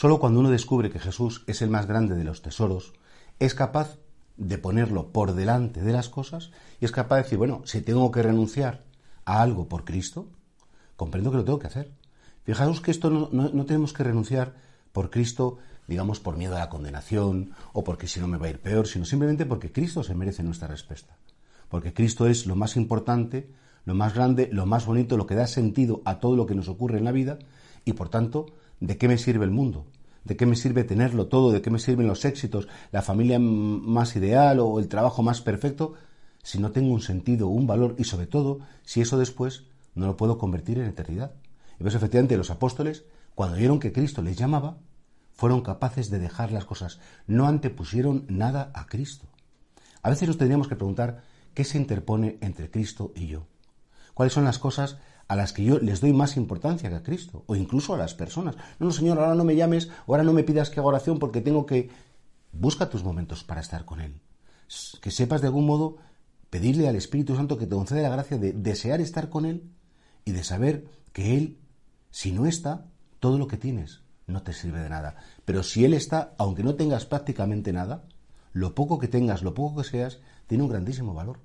Solo cuando uno descubre que Jesús es el más grande de los tesoros, es capaz de ponerlo por delante de las cosas y es capaz de decir, bueno, si tengo que renunciar a algo por Cristo, comprendo que lo tengo que hacer. Fijaos que esto no, tenemos que renunciar por Cristo, digamos, por miedo a la condenación o porque si no me va a ir peor, sino simplemente porque Cristo se merece nuestra respuesta. Porque Cristo es lo más importante, lo más grande, lo más bonito, lo que da sentido a todo lo que nos ocurre en la vida y por tanto ¿De qué me sirve el mundo? ¿De qué me sirve tenerlo todo? ¿De qué me sirven los éxitos, la familia más ideal o el trabajo más perfecto si no tengo un sentido, un valor y sobre todo si eso después no lo puedo convertir en eternidad? Y pues efectivamente los apóstoles, cuando vieron que Cristo les llamaba, fueron capaces de dejar las cosas, no antepusieron nada a Cristo. A veces nos tendríamos que preguntar qué se interpone entre Cristo y yo. ¿Cuáles son las cosas a las que yo les doy más importancia que a Cristo, o incluso a las personas. No, no, Señor, ahora no me llames, ahora no me pidas que haga oración porque tengo que... Busca tus momentos para estar con Él. Que sepas de algún modo pedirle al Espíritu Santo que te conceda la gracia de desear estar con Él y de saber que Él, si no está, todo lo que tienes no te sirve de nada. Pero si Él está, aunque no tengas prácticamente nada, lo poco que tengas, lo poco que seas, tiene un grandísimo valor.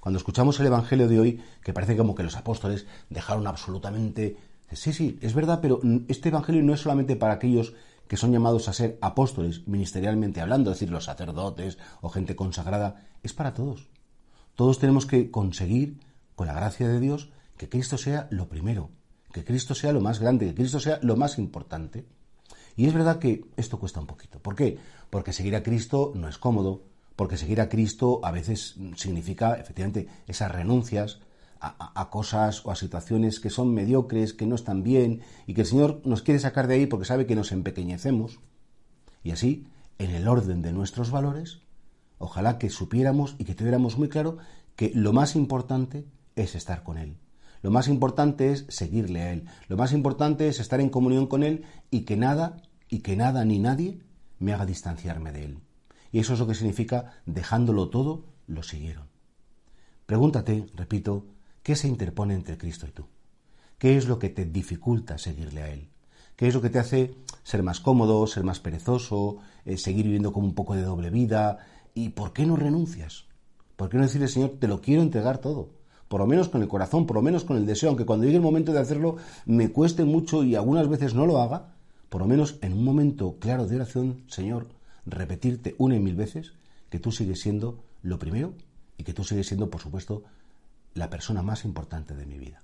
Cuando escuchamos el Evangelio de hoy, que parece como que los apóstoles dejaron absolutamente... Sí, sí, es verdad, pero este Evangelio no es solamente para aquellos que son llamados a ser apóstoles, ministerialmente hablando, es decir, los sacerdotes o gente consagrada, es para todos. Todos tenemos que conseguir, con la gracia de Dios, que Cristo sea lo primero, que Cristo sea lo más grande, que Cristo sea lo más importante. Y es verdad que esto cuesta un poquito. ¿Por qué? Porque seguir a Cristo no es cómodo, porque seguir a Cristo a veces significa efectivamente esas renuncias a, cosas o a situaciones que son mediocres, que no están bien y que el Señor nos quiere sacar de ahí porque sabe que nos empequeñecemos. Y así, en el orden de nuestros valores, ojalá que supiéramos y que tuviéramos muy claro que lo más importante es estar con Él. Lo más importante es seguirle a Él. Lo más importante es estar en comunión con Él y que nada, y que nada ni nadie me haga distanciarme de Él. Y eso es lo que significa dejándolo todo, lo siguieron. Pregúntate, repito, ¿qué se interpone entre Cristo y tú? ¿Qué es lo que te dificulta seguirle a Él? ¿Qué es lo que te hace ser más cómodo, ser más perezoso, eh, seguir viviendo como un poco de doble vida? ¿Y por qué no renuncias? ¿Por qué no decirle, Señor, te lo quiero entregar todo? Por lo menos con el corazón, por lo menos con el deseo, aunque cuando llegue el momento de hacerlo me cueste mucho y algunas veces no lo haga, por lo menos en un momento claro de oración, Señor, repetirte una y mil veces que tú sigues siendo lo primero y que tú sigues siendo, por supuesto, la persona más importante de mi vida.